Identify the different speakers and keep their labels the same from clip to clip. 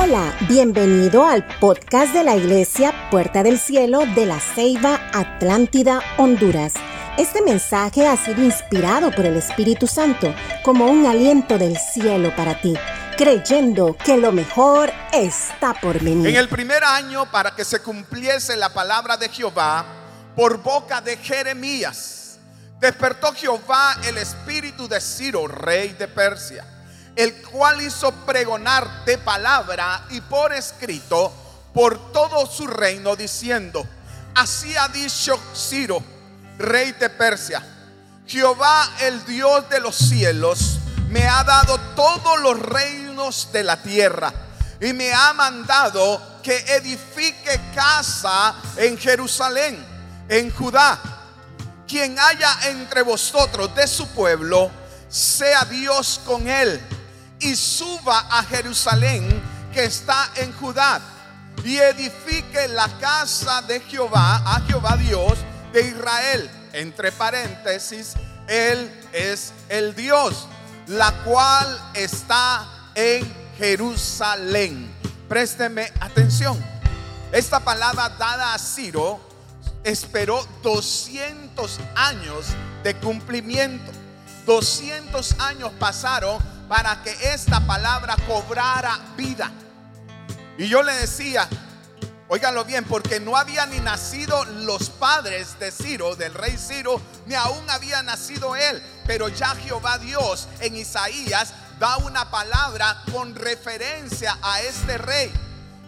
Speaker 1: Hola, bienvenido al podcast de la Iglesia Puerta del Cielo de la Ceiba Atlántida, Honduras. Este mensaje ha sido inspirado por el Espíritu Santo como un aliento del cielo para ti, creyendo que lo mejor está por venir.
Speaker 2: En el primer año, para que se cumpliese la palabra de Jehová por boca de Jeremías, despertó Jehová el espíritu de Ciro, rey de Persia el cual hizo pregonar de palabra y por escrito por todo su reino, diciendo, así ha dicho Ciro, rey de Persia, Jehová el Dios de los cielos me ha dado todos los reinos de la tierra y me ha mandado que edifique casa en Jerusalén, en Judá. Quien haya entre vosotros de su pueblo, sea Dios con él y suba a Jerusalén que está en Judá y edifique la casa de Jehová, a Jehová Dios de Israel. Entre paréntesis, Él es el Dios, la cual está en Jerusalén. Présteme atención. Esta palabra dada a Ciro esperó 200 años de cumplimiento. 200 años pasaron para que esta palabra cobrara vida. Y yo le decía, óiganlo bien, porque no habían ni nacido los padres de Ciro, del rey Ciro, ni aún había nacido él. Pero ya Jehová Dios en Isaías da una palabra con referencia a este rey.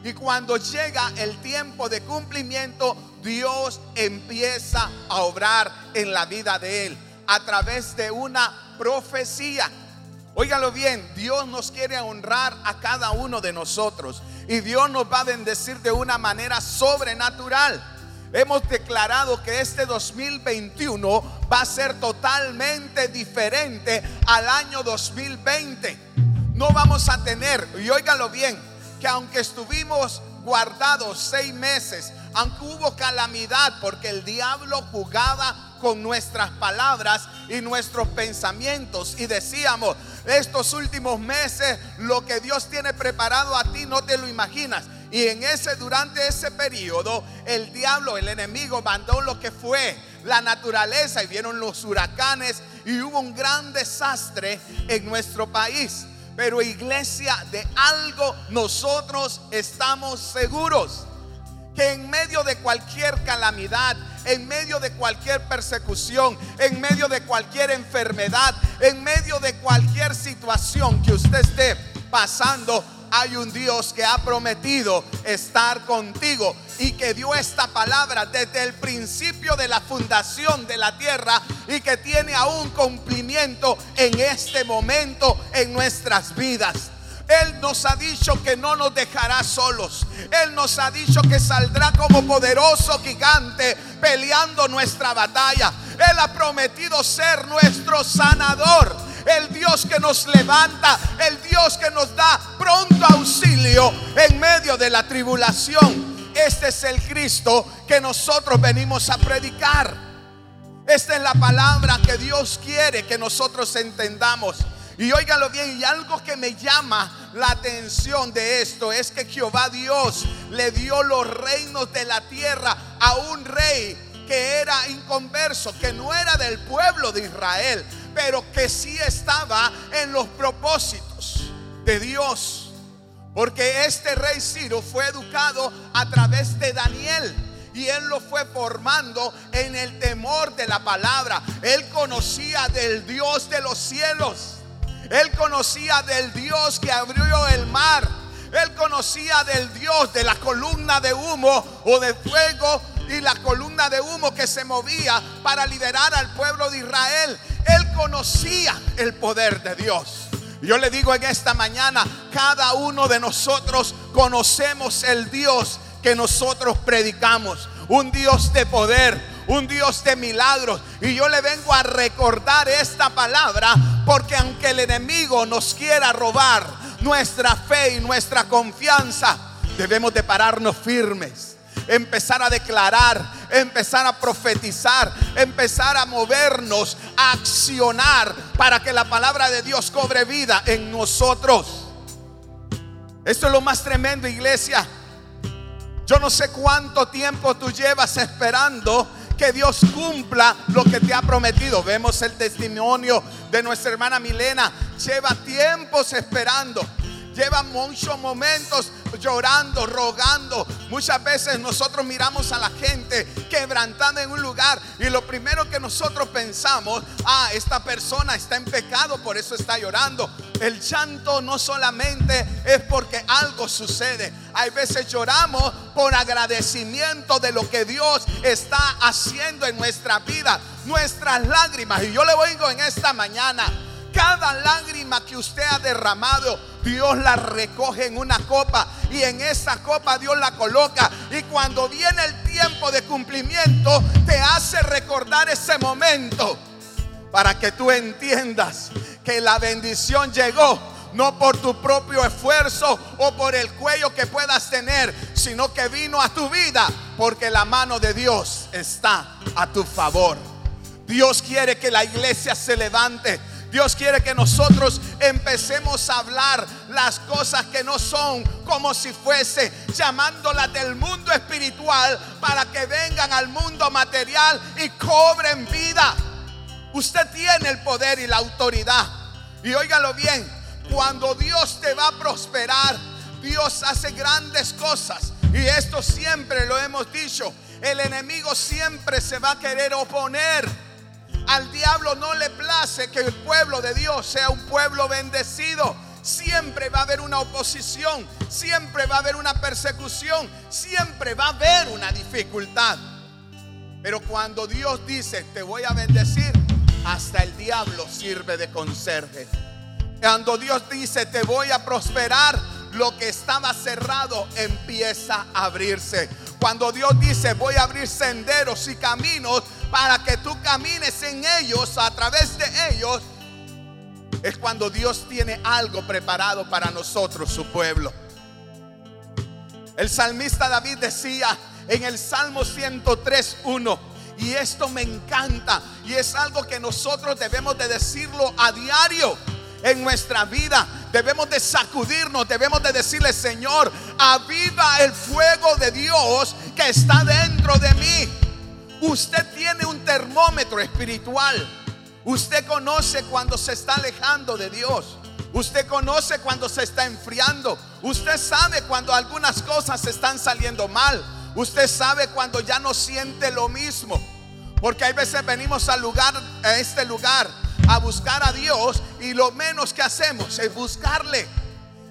Speaker 2: Y cuando llega el tiempo de cumplimiento, Dios empieza a obrar en la vida de él a través de una profecía. Óigalo bien, Dios nos quiere honrar a cada uno de nosotros y Dios nos va a bendecir de una manera sobrenatural. Hemos declarado que este 2021 va a ser totalmente diferente al año 2020. No vamos a tener, y óigalo bien, que aunque estuvimos guardados seis meses, aunque hubo calamidad porque el diablo jugaba con nuestras palabras y nuestros pensamientos. Y decíamos, estos últimos meses, lo que Dios tiene preparado a ti no te lo imaginas. Y en ese, durante ese periodo, el diablo, el enemigo, mandó lo que fue la naturaleza y vieron los huracanes y hubo un gran desastre en nuestro país. Pero iglesia, de algo nosotros estamos seguros. Que en medio de cualquier calamidad, en medio de cualquier persecución, en medio de cualquier enfermedad, en medio de cualquier situación que usted esté pasando, hay un Dios que ha prometido estar contigo y que dio esta palabra desde el principio de la fundación de la tierra y que tiene aún cumplimiento en este momento en nuestras vidas. Él nos ha dicho que no nos dejará solos. Él nos ha dicho que saldrá como poderoso gigante peleando nuestra batalla. Él ha prometido ser nuestro sanador. El Dios que nos levanta, el Dios que nos da pronto auxilio en medio de la tribulación. Este es el Cristo que nosotros venimos a predicar. Esta es la palabra que Dios quiere que nosotros entendamos. Y óigalo bien, y algo que me llama la atención de esto es que Jehová Dios le dio los reinos de la tierra a un rey que era inconverso, que no era del pueblo de Israel, pero que sí estaba en los propósitos de Dios. Porque este rey Ciro fue educado a través de Daniel y él lo fue formando en el temor de la palabra. Él conocía del Dios de los cielos. Él conocía del Dios que abrió el mar. Él conocía del Dios de la columna de humo o de fuego y la columna de humo que se movía para liberar al pueblo de Israel. Él conocía el poder de Dios. Yo le digo en esta mañana, cada uno de nosotros conocemos el Dios que nosotros predicamos. Un Dios de poder, un Dios de milagros. Y yo le vengo a recordar esta palabra porque aunque el enemigo nos quiera robar nuestra fe y nuestra confianza, debemos de pararnos firmes empezar a declarar, empezar a profetizar, empezar a movernos, a accionar para que la palabra de Dios cobre vida en nosotros. Esto es lo más tremendo, iglesia. Yo no sé cuánto tiempo tú llevas esperando que Dios cumpla lo que te ha prometido. Vemos el testimonio de nuestra hermana Milena. Lleva tiempos esperando. Lleva muchos momentos llorando, rogando. Muchas veces nosotros miramos a la gente quebrantada en un lugar y lo primero que nosotros pensamos, ah, esta persona está en pecado, por eso está llorando. El llanto no solamente es porque algo sucede. Hay veces lloramos por agradecimiento de lo que Dios está haciendo en nuestra vida. Nuestras lágrimas. Y yo le oigo en esta mañana cada lágrima que usted ha derramado, Dios la recoge en una copa y en esa copa Dios la coloca. Y cuando viene el tiempo de cumplimiento, te hace recordar ese momento para que tú entiendas que la bendición llegó no por tu propio esfuerzo o por el cuello que puedas tener, sino que vino a tu vida porque la mano de Dios está a tu favor. Dios quiere que la iglesia se levante. Dios quiere que nosotros empecemos a hablar las cosas que no son como si fuese, llamándolas del mundo espiritual para que vengan al mundo material y cobren vida. Usted tiene el poder y la autoridad. Y óigalo bien, cuando Dios te va a prosperar, Dios hace grandes cosas. Y esto siempre lo hemos dicho. El enemigo siempre se va a querer oponer al diablo no le place que el pueblo de Dios sea un pueblo bendecido. Siempre va a haber una oposición, siempre va a haber una persecución, siempre va a haber una dificultad. Pero cuando Dios dice, te voy a bendecir, hasta el diablo sirve de conserje. Cuando Dios dice, te voy a prosperar, lo que estaba cerrado empieza a abrirse. Cuando Dios dice, voy a abrir senderos y caminos para que tú camines en ellos, a través de ellos, es cuando Dios tiene algo preparado para nosotros, su pueblo. El salmista David decía en el Salmo 103.1, y esto me encanta, y es algo que nosotros debemos de decirlo a diario en nuestra vida. Debemos de sacudirnos, debemos de decirle, Señor, aviva el fuego de Dios que está dentro de mí. Usted tiene un termómetro espiritual. Usted conoce cuando se está alejando de Dios. Usted conoce cuando se está enfriando. Usted sabe cuando algunas cosas están saliendo mal. Usted sabe cuando ya no siente lo mismo. Porque hay veces venimos al lugar, a este lugar, a buscar a Dios y lo menos que hacemos es buscarle.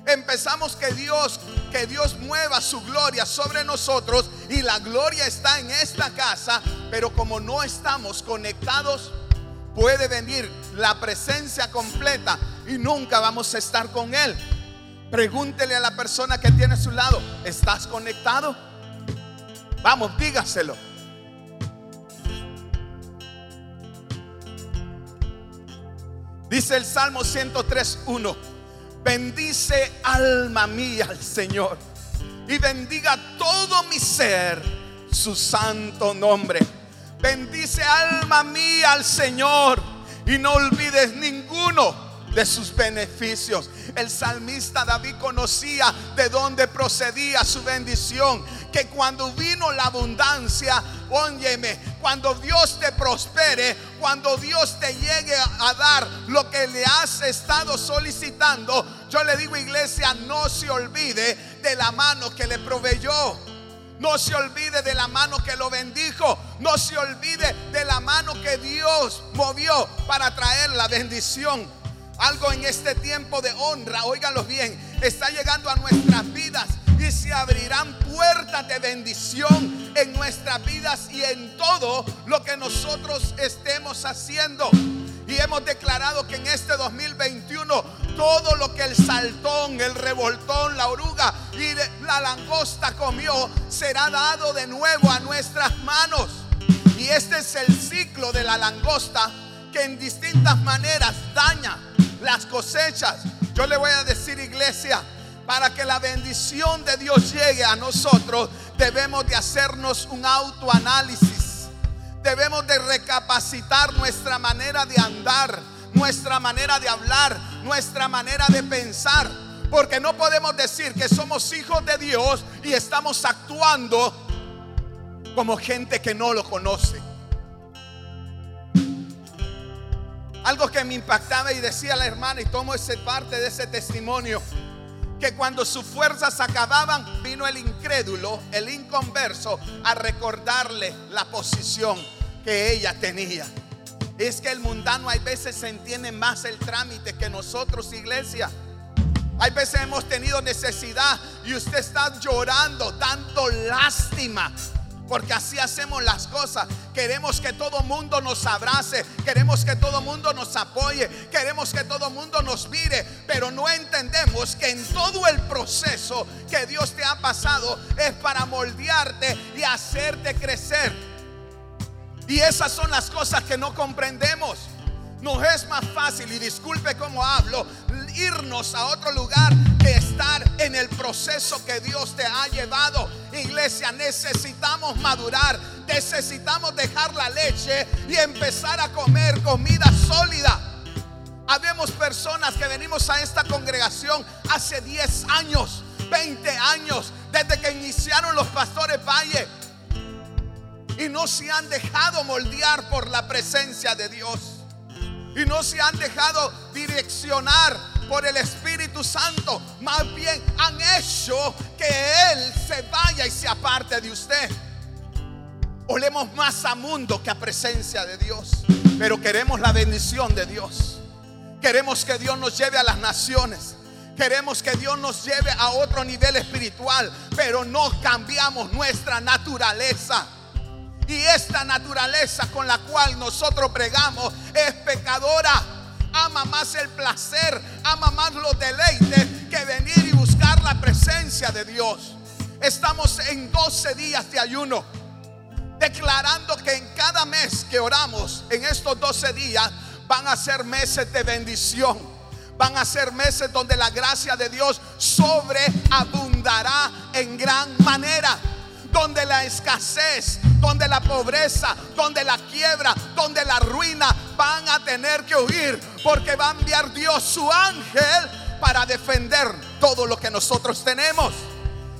Speaker 2: Empezamos que Dios, que Dios mueva su gloria sobre nosotros y la gloria está en esta casa, pero como no estamos conectados, puede venir la presencia completa y nunca vamos a estar con Él. Pregúntele a la persona que tiene a su lado, ¿estás conectado? Vamos, dígaselo. Dice el Salmo 103.1, bendice alma mía al Señor y bendiga todo mi ser su santo nombre. Bendice alma mía al Señor y no olvides ninguno de sus beneficios. El salmista David conocía de dónde procedía su bendición que cuando vino la abundancia, óyeme, cuando Dios te prospere, cuando Dios te llegue a dar lo que le has estado solicitando, yo le digo iglesia, no se olvide de la mano que le proveyó. No se olvide de la mano que lo bendijo. No se olvide de la mano que Dios movió para traer la bendición. Algo en este tiempo de honra, óiganlo bien, está llegando a nuestras vidas y se abrirán puertas de bendición en nuestras vidas y en todo lo que nosotros estemos haciendo. Y hemos declarado que en este 2021 todo lo que el saltón, el revoltón, la oruga y la langosta comió será dado de nuevo a nuestras manos. Y este es el ciclo de la langosta que en distintas maneras daña las cosechas. Yo le voy a decir, iglesia, para que la bendición de Dios llegue a nosotros, debemos de hacernos un autoanálisis. Debemos de recapacitar nuestra manera de andar, nuestra manera de hablar, nuestra manera de pensar. Porque no podemos decir que somos hijos de Dios y estamos actuando como gente que no lo conoce. Algo que me impactaba y decía la hermana y tomo ese parte de ese testimonio que cuando sus fuerzas acababan, vino el incrédulo, el inconverso, a recordarle la posición que ella tenía. Es que el mundano hay veces se entiende más el trámite que nosotros, iglesia. Hay veces hemos tenido necesidad y usted está llorando, dando lástima porque así hacemos las cosas. Queremos que todo mundo nos abrace, queremos que todo mundo nos apoye, queremos que todo mundo nos mire, pero no entendemos que en todo el proceso que Dios te ha pasado es para moldearte y hacerte crecer. Y esas son las cosas que no comprendemos. Nos es más fácil, y disculpe cómo hablo, irnos a otro lugar que estar en el proceso que Dios te ha llevado. Iglesia, necesitamos madurar, necesitamos dejar la leche y empezar a comer comida sólida. Habemos personas que venimos a esta congregación hace 10 años, 20 años, desde que iniciaron los pastores Valle. Y no se han dejado moldear por la presencia de Dios y no se han dejado direccionar por el Espíritu Santo. Más bien han hecho que Él se vaya y se aparte de usted. Olemos más a mundo que a presencia de Dios. Pero queremos la bendición de Dios. Queremos que Dios nos lleve a las naciones. Queremos que Dios nos lleve a otro nivel espiritual. Pero no cambiamos nuestra naturaleza. Y esta naturaleza con la cual nosotros pregamos es pecadora. Ama más el placer, ama más los deleites que venir y buscar la presencia de Dios. Estamos en 12 días de ayuno, declarando que en cada mes que oramos, en estos 12 días, van a ser meses de bendición. Van a ser meses donde la gracia de Dios sobreabundará en gran manera donde la escasez, donde la pobreza, donde la quiebra, donde la ruina van a tener que huir, porque va a enviar Dios su ángel para defender todo lo que nosotros tenemos.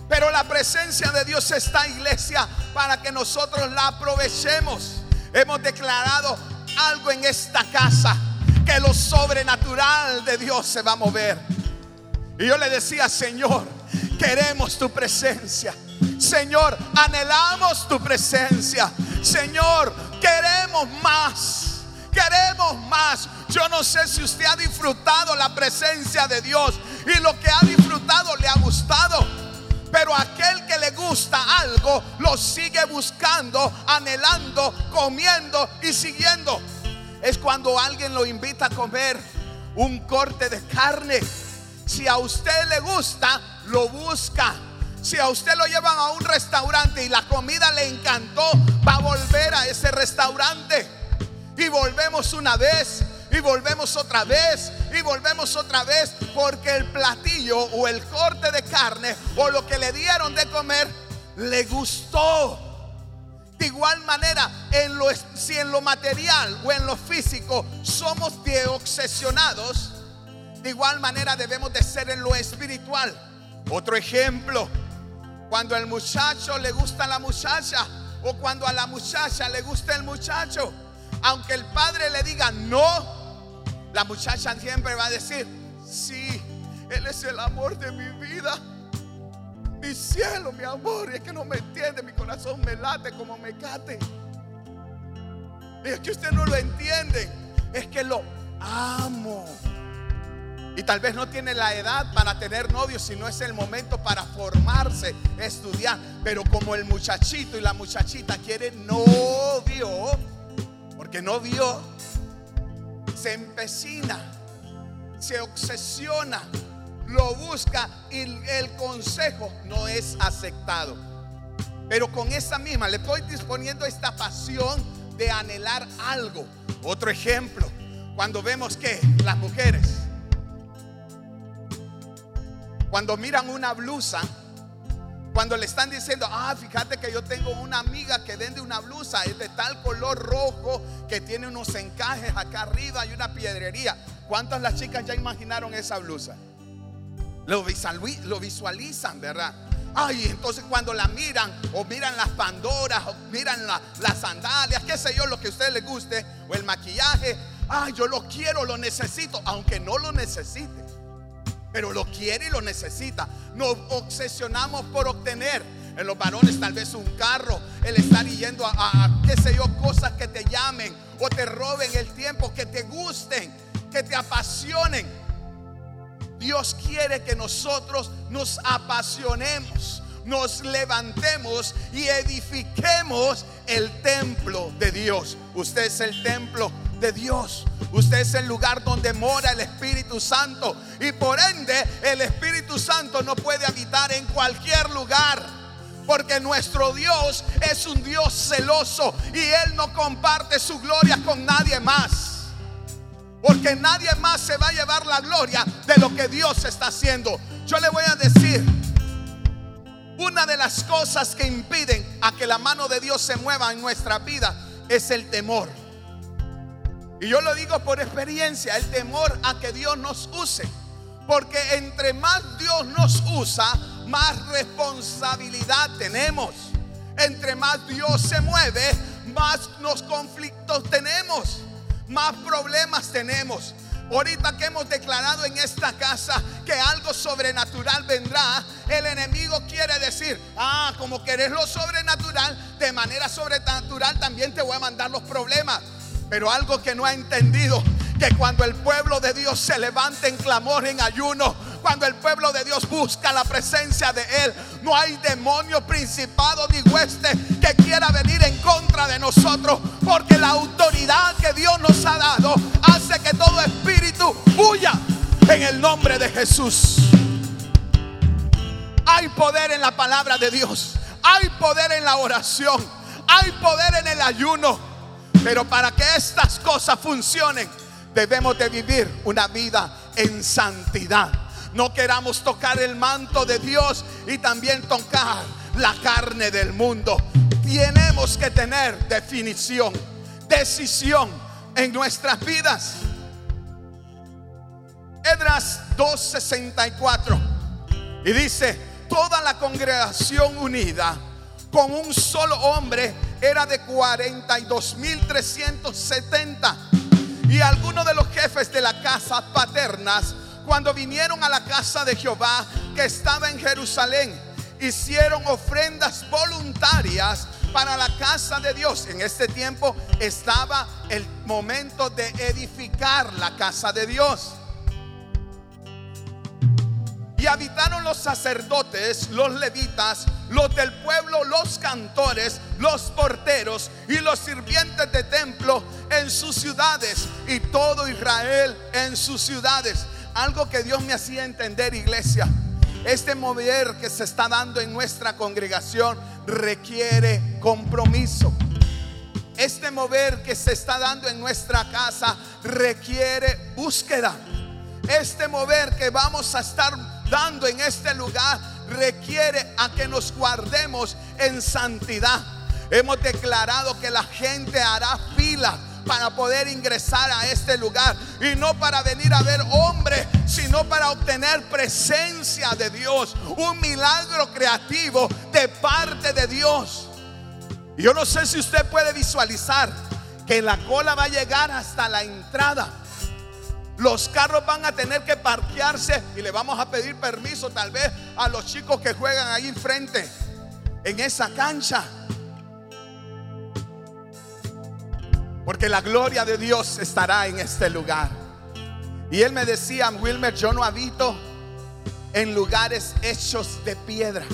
Speaker 2: Pero la presencia de Dios está, iglesia, para que nosotros la aprovechemos. Hemos declarado algo en esta casa, que lo sobrenatural de Dios se va a mover. Y yo le decía, Señor, queremos tu presencia. Señor, anhelamos tu presencia. Señor, queremos más. Queremos más. Yo no sé si usted ha disfrutado la presencia de Dios y lo que ha disfrutado le ha gustado. Pero aquel que le gusta algo lo sigue buscando, anhelando, comiendo y siguiendo. Es cuando alguien lo invita a comer un corte de carne. Si a usted le gusta, lo busca si a usted lo llevan a un restaurante y la comida le encantó, va a volver a ese restaurante. Y volvemos una vez, y volvemos otra vez, y volvemos otra vez, porque el platillo o el corte de carne o lo que le dieron de comer le gustó. De igual manera, en lo, si en lo material o en lo físico somos de obsesionados, de igual manera debemos de ser en lo espiritual. Otro ejemplo, cuando al muchacho le gusta la muchacha o cuando a la muchacha le gusta el muchacho. Aunque el padre le diga no, la muchacha siempre va a decir, sí, él es el amor de mi vida. Mi cielo, mi amor, y es que no me entiende, mi corazón me late como me cate. Y es que usted no lo entiende, es que lo amo. Y tal vez no tiene la edad para tener novios, si no es el momento para formarse, estudiar. Pero como el muchachito y la muchachita quieren novio, porque novio se empecina, se obsesiona, lo busca y el consejo no es aceptado. Pero con esa misma le estoy disponiendo esta pasión de anhelar algo. Otro ejemplo, cuando vemos que las mujeres cuando miran una blusa, cuando le están diciendo, ah, fíjate que yo tengo una amiga que vende una blusa, es de tal color rojo, que tiene unos encajes acá arriba y una piedrería. ¿Cuántas las chicas ya imaginaron esa blusa? lo, lo visualizan, ¿verdad? Ay, entonces cuando la miran, o miran las pandoras, o miran las sandalias, qué sé yo, lo que a ustedes les guste, o el maquillaje, ay, yo lo quiero, lo necesito, aunque no lo necesite, pero lo quiere y lo necesita. Nos obsesionamos por obtener en los varones tal vez un carro, el estar yendo a, a, qué sé yo, cosas que te llamen o te roben el tiempo, que te gusten, que te apasionen. Dios quiere que nosotros nos apasionemos, nos levantemos y edifiquemos el templo de Dios. Usted es el templo de Dios. Usted es el lugar donde mora el Espíritu Santo. Y por ende el Espíritu Santo no puede habitar en cualquier lugar. Porque nuestro Dios es un Dios celoso y Él no comparte su gloria con nadie más. Porque nadie más se va a llevar la gloria de lo que Dios está haciendo. Yo le voy a decir, una de las cosas que impiden a que la mano de Dios se mueva en nuestra vida es el temor. Y yo lo digo por experiencia, el temor a que Dios nos use. Porque entre más Dios nos usa, más responsabilidad tenemos. Entre más Dios se mueve, más los conflictos tenemos más problemas tenemos. Ahorita que hemos declarado en esta casa que algo sobrenatural vendrá, el enemigo quiere decir, ah, como querés lo sobrenatural, de manera sobrenatural también te voy a mandar los problemas. Pero algo que no ha entendido, que cuando el pueblo de Dios se levanta en clamor, en ayuno, cuando el pueblo de Dios busca la presencia de Él, no hay demonio, principado ni hueste que quiera venir en contra de nosotros, porque la autoridad que Dios nos ha dado hace que todo espíritu huya en el nombre de Jesús. Hay poder en la palabra de Dios, hay poder en la oración, hay poder en el ayuno, pero para que estas cosas funcionen, debemos de vivir una vida en santidad. No queramos tocar el manto de Dios y también tocar la carne del mundo. Tenemos que tener definición, decisión en nuestras vidas. Edras 2:64 y dice, toda la congregación unida con un solo hombre era de 42.370 y algunos de los jefes de la casa paternas cuando vinieron a la casa de Jehová que estaba en Jerusalén, hicieron ofrendas voluntarias para la casa de Dios. En este tiempo estaba el momento de edificar la casa de Dios. Y habitaron los sacerdotes, los levitas, los del pueblo, los cantores, los porteros y los sirvientes de templo en sus ciudades y todo Israel en sus ciudades. Algo que Dios me hacía entender, iglesia. Este mover que se está dando en nuestra congregación requiere compromiso. Este mover que se está dando en nuestra casa requiere búsqueda. Este mover que vamos a estar dando en este lugar requiere a que nos guardemos en santidad. Hemos declarado que la gente hará fila para poder ingresar a este lugar. Y no para venir a ver hombres, sino para obtener presencia de Dios. Un milagro creativo de parte de Dios. Yo no sé si usted puede visualizar que la cola va a llegar hasta la entrada. Los carros van a tener que parquearse y le vamos a pedir permiso tal vez a los chicos que juegan ahí enfrente, en esa cancha. Porque la gloria de Dios estará en este lugar. Y él me decía, Wilmer, yo no habito en lugares hechos de piedra.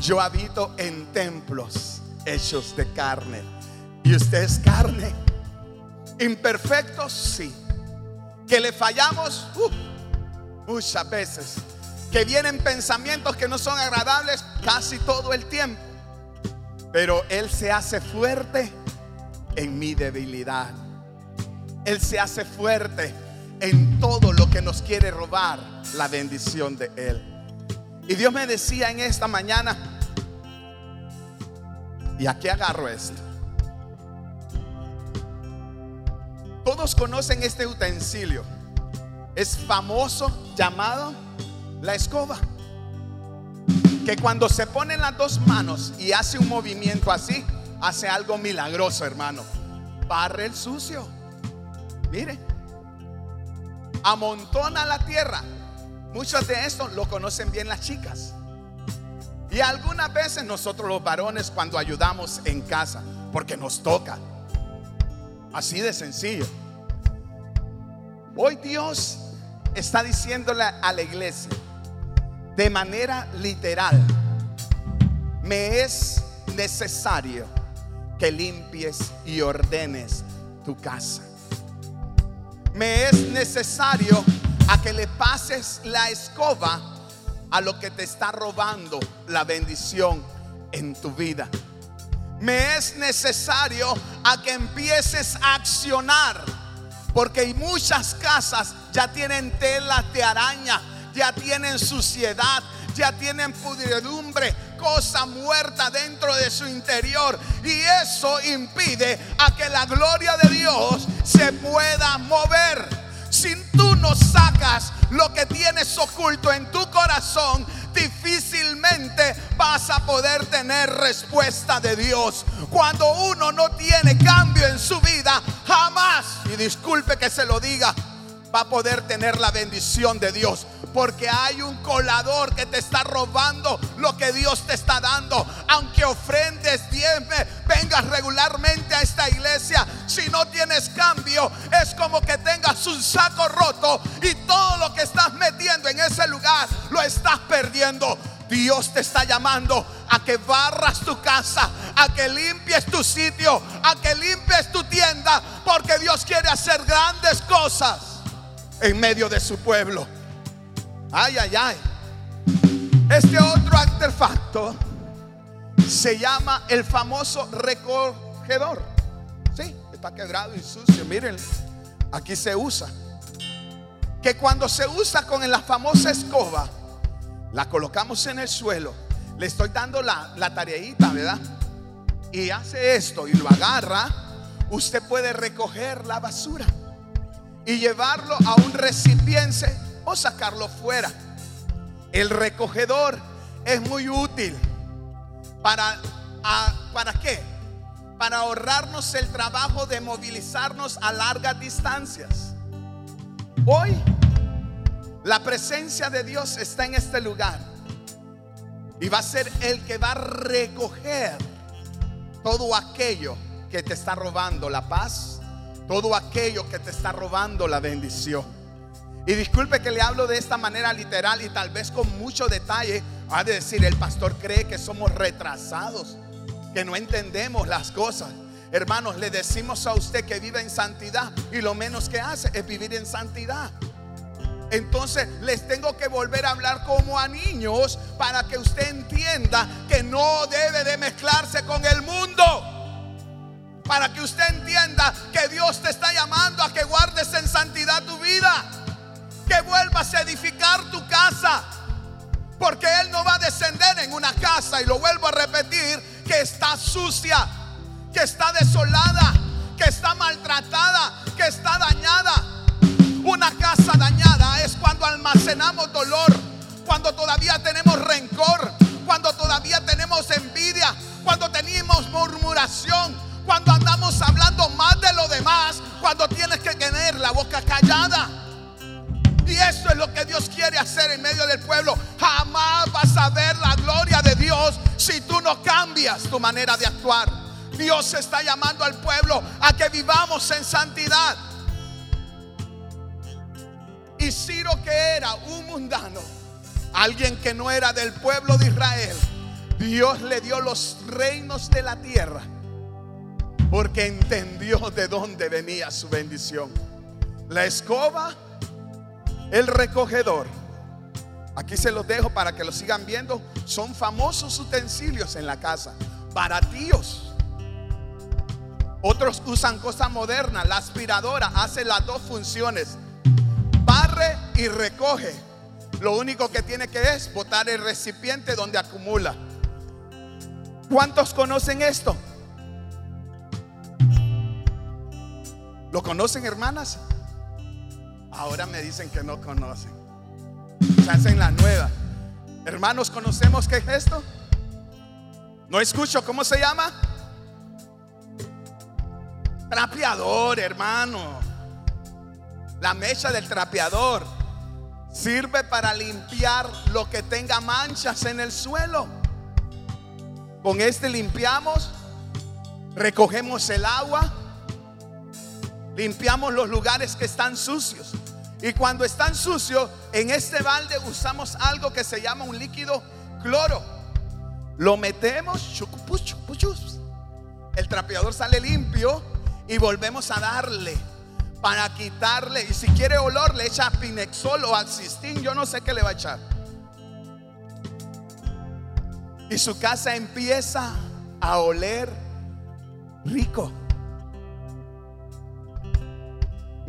Speaker 2: Yo habito en templos hechos de carne. Y usted es carne. Imperfectos, sí. Que le fallamos uh, muchas veces. Que vienen pensamientos que no son agradables casi todo el tiempo. Pero Él se hace fuerte en mi debilidad. Él se hace fuerte en todo lo que nos quiere robar la bendición de Él. Y Dios me decía en esta mañana, y aquí agarro esto. Todos conocen este utensilio. Es famoso llamado la escoba. Que cuando se ponen las dos manos y hace un movimiento así, hace algo milagroso, hermano. Barre el sucio. Mire, amontona la tierra. Muchos de estos lo conocen bien las chicas. Y algunas veces nosotros los varones cuando ayudamos en casa, porque nos toca. Así de sencillo. Hoy Dios está diciéndole a la iglesia de manera literal, me es necesario que limpies y ordenes tu casa. Me es necesario a que le pases la escoba a lo que te está robando la bendición en tu vida. Me es necesario a que empieces a accionar, porque muchas casas ya tienen telas de araña, ya tienen suciedad, ya tienen pudredumbre, cosa muerta dentro de su interior. Y eso impide a que la gloria de Dios se pueda mover. Si tú no sacas lo que tienes oculto en tu corazón, difícilmente vas a poder tener respuesta de Dios. Cuando uno no tiene cambio en su vida, jamás, y disculpe que se lo diga, va a poder tener la bendición de Dios. Porque hay un colador que te está robando lo que Dios te está dando. Aunque ofrendes, diezme, vengas regularmente a esta iglesia. Si no tienes cambio, es como que tengas un saco roto y todo lo que estás metiendo en ese lugar lo estás perdiendo. Dios te está llamando a que barras tu casa, a que limpies tu sitio, a que limpies tu tienda, porque Dios quiere hacer grandes cosas en medio de su pueblo. Ay, ay, ay. Este otro artefacto se llama el famoso recogedor. Sí, está quebrado y sucio. Miren, aquí se usa. Que cuando se usa con la famosa escoba, la colocamos en el suelo. Le estoy dando la, la tareita, ¿verdad? Y hace esto y lo agarra. Usted puede recoger la basura y llevarlo a un recipiente o sacarlo fuera. El recogedor es muy útil para ¿para qué? Para ahorrarnos el trabajo de movilizarnos a largas distancias. Hoy la presencia de Dios está en este lugar y va a ser el que va a recoger todo aquello que te está robando la paz, todo aquello que te está robando la bendición. Y disculpe que le hablo de esta manera literal y tal vez con mucho detalle. Ha de decir, el pastor cree que somos retrasados, que no entendemos las cosas. Hermanos, le decimos a usted que vive en santidad y lo menos que hace es vivir en santidad. Entonces les tengo que volver a hablar como a niños para que usted entienda que no debe de mezclarse con el mundo para que usted entienda que Dios te está llamando a que guardes en santidad tu vida, que vuelvas a edificar tu casa, porque Él no va a descender en una casa, y lo vuelvo a repetir, que está sucia, que está desolada, que está maltratada, que está dañada. Una casa dañada es cuando almacenamos dolor, cuando todavía tenemos rencor, cuando todavía tenemos envidia, cuando tenemos murmuración, cuando andamos hablando más de lo demás, cuando tienes que tener la boca callada. Y eso es lo que Dios quiere hacer en medio del pueblo. Jamás vas a ver la gloria de Dios si tú no cambias tu manera de actuar. Dios está llamando al pueblo a que vivamos en santidad. Y Ciro que era un mundano, alguien que no era del pueblo de Israel, Dios le dio los reinos de la tierra porque entendió de dónde venía su bendición. La escoba, el recogedor. Aquí se los dejo para que lo sigan viendo. Son famosos utensilios en la casa, baratíos. Otros usan cosas modernas. La aspiradora hace las dos funciones. Barre y recoge. Lo único que tiene que es botar el recipiente donde acumula. ¿Cuántos conocen esto? ¿Lo conocen, hermanas? Ahora me dicen que no conocen. Se hacen la nueva. Hermanos, ¿conocemos qué es esto? No escucho, ¿cómo se llama? Trapeador, hermano. La mecha del trapeador sirve para limpiar lo que tenga manchas en el suelo. Con este limpiamos, recogemos el agua, limpiamos los lugares que están sucios. Y cuando están sucios, en este balde usamos algo que se llama un líquido cloro. Lo metemos, el trapeador sale limpio y volvemos a darle para quitarle. Y si quiere olor, le echa pinexol o alcistín, yo no sé qué le va a echar. Y su casa empieza a oler rico.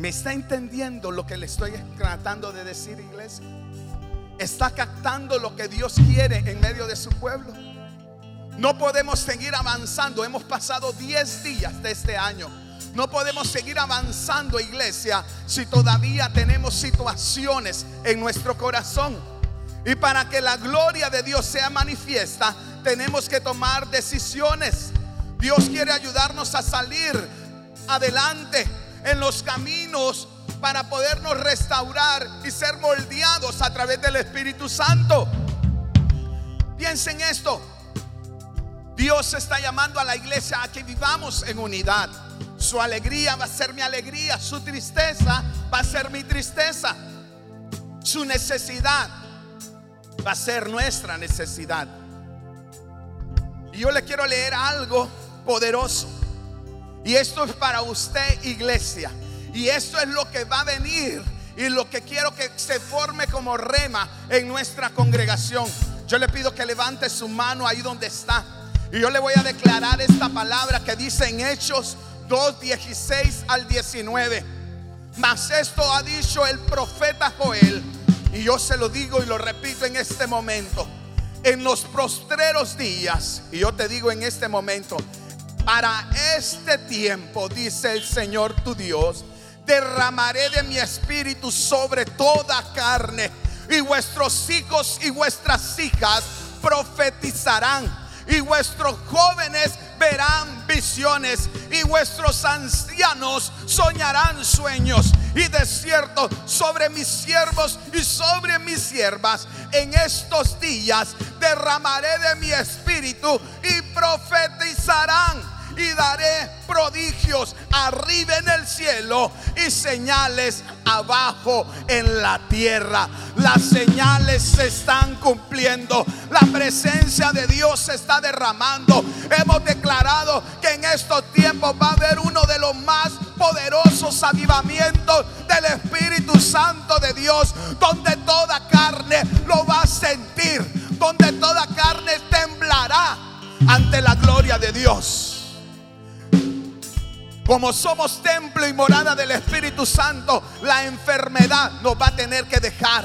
Speaker 2: ¿Me está entendiendo lo que le estoy tratando de decir, iglesia? ¿Está captando lo que Dios quiere en medio de su pueblo? No podemos seguir avanzando. Hemos pasado 10 días de este año no podemos seguir avanzando, iglesia, si todavía tenemos situaciones en nuestro corazón. Y para que la gloria de Dios sea manifiesta, tenemos que tomar decisiones. Dios quiere ayudarnos a salir adelante en los caminos para podernos restaurar y ser moldeados a través del Espíritu Santo. Piensen esto. Dios está llamando a la iglesia a que vivamos en unidad. Su alegría va a ser mi alegría. Su tristeza va a ser mi tristeza. Su necesidad va a ser nuestra necesidad. Y yo le quiero leer algo poderoso. Y esto es para usted, iglesia. Y esto es lo que va a venir y lo que quiero que se forme como rema en nuestra congregación. Yo le pido que levante su mano ahí donde está. Y yo le voy a declarar esta palabra que dice en Hechos 2, 16 al 19. Mas esto ha dicho el profeta Joel, y yo se lo digo y lo repito en este momento. En los postreros días, y yo te digo en este momento, para este tiempo, dice el Señor tu Dios, derramaré de mi espíritu sobre toda carne, y vuestros hijos y vuestras hijas profetizarán, y vuestros jóvenes verán visiones y vuestros ancianos soñarán sueños. Y de cierto, sobre mis siervos y sobre mis siervas, en estos días derramaré de mi espíritu y profetizarán y daré prodigios arriba en el cielo y señales abajo en la tierra. Las señales se están cumpliendo. La presencia de Dios se está derramando. Hemos declarado que en estos tiempos va a haber uno de los más poderosos avivamientos del Espíritu Santo de Dios, donde toda carne lo va a sentir, donde toda carne temblará ante la gloria de Dios. Como somos templo y morada del Espíritu Santo, la enfermedad nos va a tener que dejar.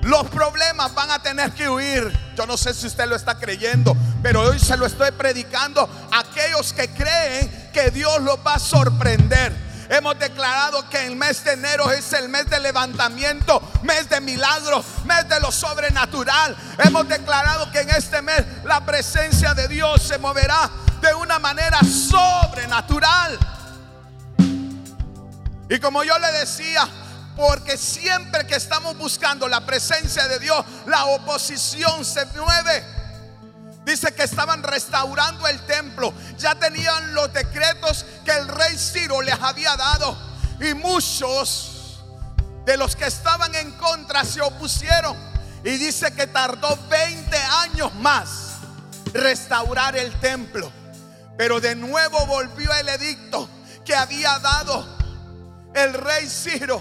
Speaker 2: Los problemas van a tener que huir. Yo no sé si usted lo está creyendo, pero hoy se lo estoy predicando a aquellos que creen que Dios los va a sorprender. Hemos declarado que el mes de enero es el mes de levantamiento, mes de milagros, mes de lo sobrenatural. Hemos declarado que en este mes la presencia de Dios se moverá de una manera sobrenatural. Y como yo le decía, porque siempre que estamos buscando la presencia de Dios, la oposición se mueve. Dice que estaban restaurando el templo. Ya tenían los decretos que el rey Ciro les había dado. Y muchos de los que estaban en contra se opusieron. Y dice que tardó 20 años más restaurar el templo. Pero de nuevo volvió el edicto que había dado el rey Ciro.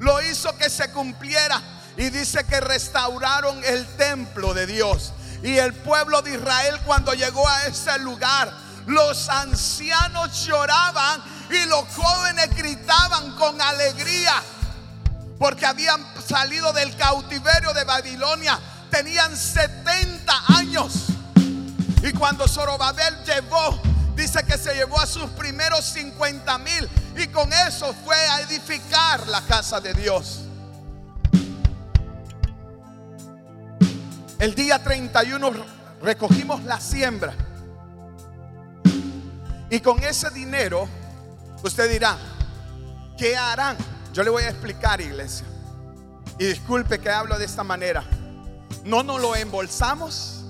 Speaker 2: Lo hizo que se cumpliera. Y dice que restauraron el templo de Dios. Y el pueblo de Israel cuando llegó a ese lugar, los ancianos lloraban y los jóvenes gritaban con alegría. Porque habían salido del cautiverio de Babilonia. Tenían 70 años. Y cuando Zorobabel llevó Dice que se llevó a sus primeros 50 mil y con eso fue a edificar la casa de Dios. El día 31 recogimos la siembra. Y con ese dinero, usted dirá, ¿qué harán? Yo le voy a explicar, iglesia. Y disculpe que hablo de esta manera. No nos lo embolsamos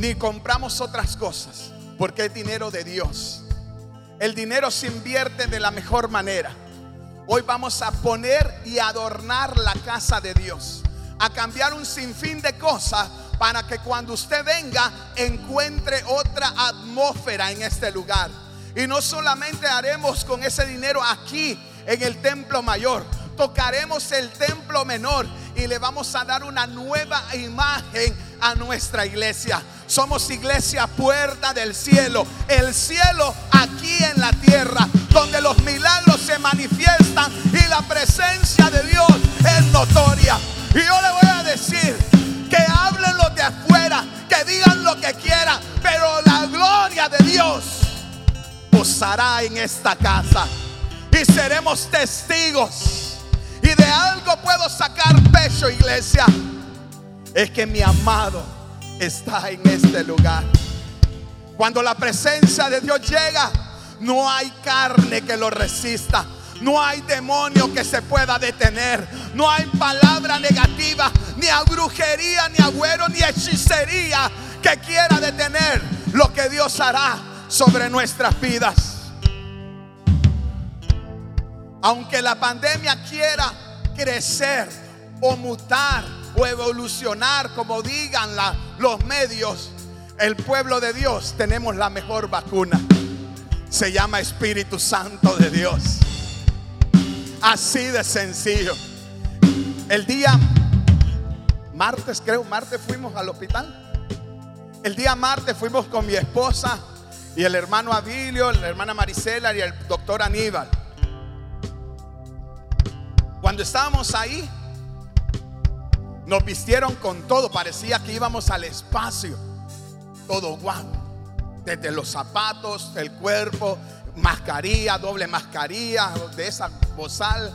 Speaker 2: ni compramos otras cosas, porque es dinero de Dios. El dinero se invierte de la mejor manera. Hoy vamos a poner y adornar la casa de Dios, a cambiar un sinfín de cosas para que cuando usted venga encuentre otra atmósfera en este lugar. Y no solamente haremos con ese dinero aquí en el templo mayor, tocaremos el templo menor y le vamos a dar una nueva imagen a nuestra iglesia. Somos iglesia puerta del cielo, el cielo aquí en la tierra, donde los milagros se manifiestan y la presencia de Dios es notoria. Y yo le voy a decir que hablen los de afuera, que digan lo que quieran, pero la gloria de Dios posará en esta casa y seremos testigos y de algo puedo sacar pecho, iglesia, es que mi amado está en este lugar. Cuando la presencia de Dios llega, no hay carne que lo resista. No hay demonio que se pueda detener. No hay palabra negativa, ni a brujería, ni agüero, ni hechicería que quiera detener lo que Dios hará sobre nuestras vidas. Aunque la pandemia quiera crecer o mutar o evolucionar, como digan los medios, el pueblo de Dios tenemos la mejor vacuna. Se llama Espíritu Santo de Dios. Así de sencillo. El día martes, creo, martes fuimos al hospital. El día martes fuimos con mi esposa y el hermano Abilio, la hermana Marisela y el doctor Aníbal. Cuando estábamos ahí, nos vistieron con todo, parecía que íbamos al espacio. Todo guau. Desde los zapatos, el cuerpo, mascarilla, doble mascarilla, de esa bozal.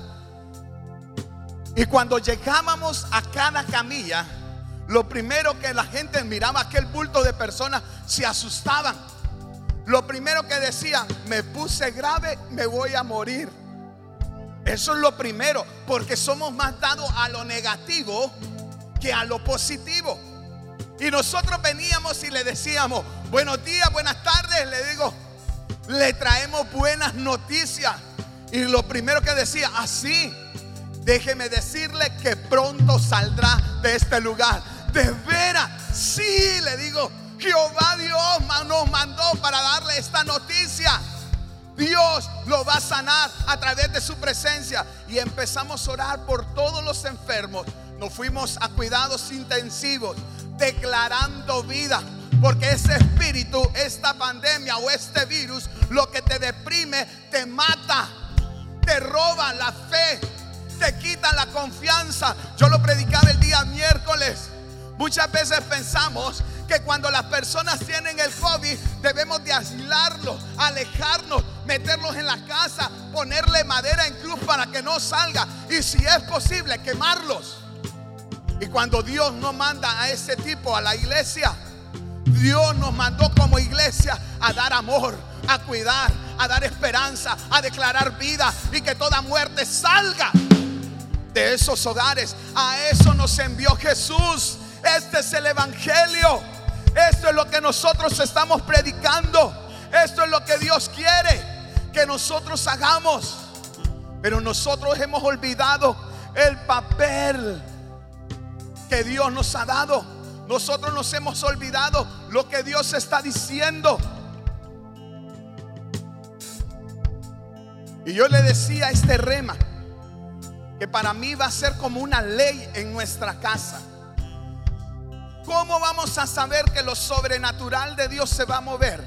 Speaker 2: Y cuando llegábamos a cada camilla, lo primero que la gente miraba, aquel bulto de personas, se asustaban. Lo primero que decían, me puse grave, me voy a morir. Eso es lo primero, porque somos más dados a lo negativo que a lo positivo. Y nosotros veníamos y le decíamos, buenos días, buenas tardes, le digo, le traemos buenas noticias. Y lo primero que decía, así, déjeme decirle que pronto saldrá de este lugar. De veras, sí, le digo, Jehová Dios nos mandó para darle esta noticia. Dios lo va a sanar a través de su presencia. Y empezamos a orar por todos los enfermos. Nos fuimos a cuidados intensivos, declarando vida. Porque ese espíritu, esta pandemia o este virus, lo que te deprime, te mata, te roba la fe, te quita la confianza. Yo lo predicaba el día miércoles. Muchas veces pensamos que cuando las personas tienen el COVID debemos de aislarlos, alejarnos, meterlos en la casa, ponerle madera en cruz para que no salga y si es posible quemarlos. Y cuando Dios nos manda a ese tipo a la iglesia, Dios nos mandó como iglesia a dar amor, a cuidar, a dar esperanza, a declarar vida y que toda muerte salga de esos hogares. A eso nos envió Jesús. Este es el Evangelio. Esto es lo que nosotros estamos predicando. Esto es lo que Dios quiere que nosotros hagamos. Pero nosotros hemos olvidado el papel que Dios nos ha dado. Nosotros nos hemos olvidado lo que Dios está diciendo. Y yo le decía a este rema que para mí va a ser como una ley en nuestra casa. ¿Cómo vamos a saber que lo sobrenatural de Dios se va a mover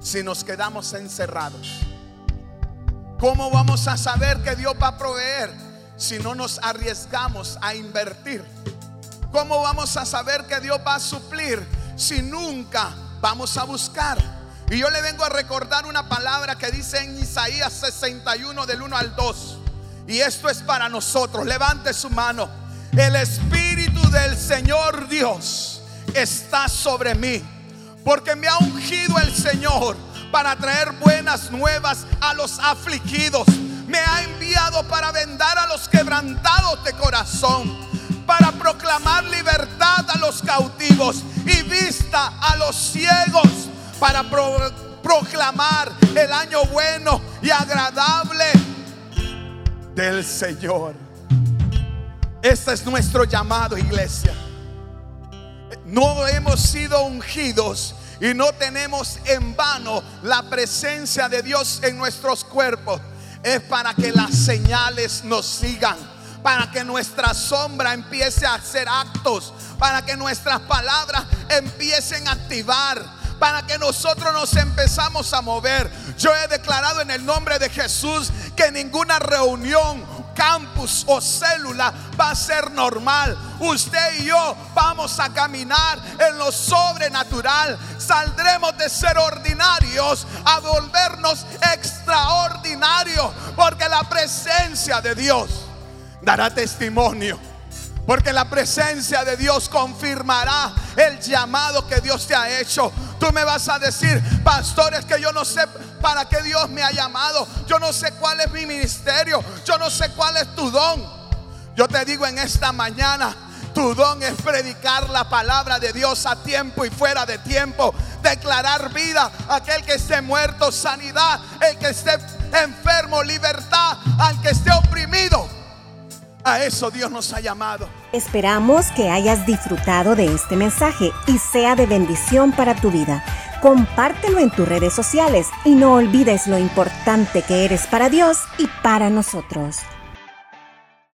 Speaker 2: si nos quedamos encerrados? ¿Cómo vamos a saber que Dios va a proveer si no nos arriesgamos a invertir? ¿Cómo vamos a saber que Dios va a suplir si nunca vamos a buscar? Y yo le vengo a recordar una palabra que dice en Isaías 61 del 1 al 2. Y esto es para nosotros. Levante su mano. El Espíritu del Señor Dios está sobre mí, porque me ha ungido el Señor para traer buenas nuevas a los afligidos. Me ha enviado para vendar a los quebrantados de corazón, para proclamar libertad a los cautivos y vista a los ciegos, para proclamar el año bueno y agradable del Señor. Este es nuestro llamado, iglesia. No hemos sido ungidos y no tenemos en vano la presencia de Dios en nuestros cuerpos. Es para que las señales nos sigan, para que nuestra sombra empiece a hacer actos, para que nuestras palabras empiecen a activar, para que nosotros nos empezamos a mover. Yo he declarado en el nombre de Jesús que ninguna reunión campus o célula va a ser normal. Usted y yo vamos a caminar en lo sobrenatural. Saldremos de ser ordinarios a volvernos extraordinarios. Porque la presencia de Dios dará testimonio. Porque la presencia de Dios confirmará el llamado que Dios te ha hecho. Tú me vas a decir, pastores, que yo no sé para qué Dios me ha llamado. Yo no sé cuál es mi ministerio. Yo no sé cuál es tu don. Yo te digo en esta mañana, tu don es predicar la palabra de Dios a tiempo y fuera de tiempo. Declarar vida a aquel que esté muerto, sanidad, el que esté enfermo, libertad, al que esté oprimido. A eso Dios nos ha llamado.
Speaker 1: Esperamos que hayas disfrutado de este mensaje y sea de bendición para tu vida. Compártelo en tus redes sociales y no olvides lo importante que eres para Dios y para nosotros.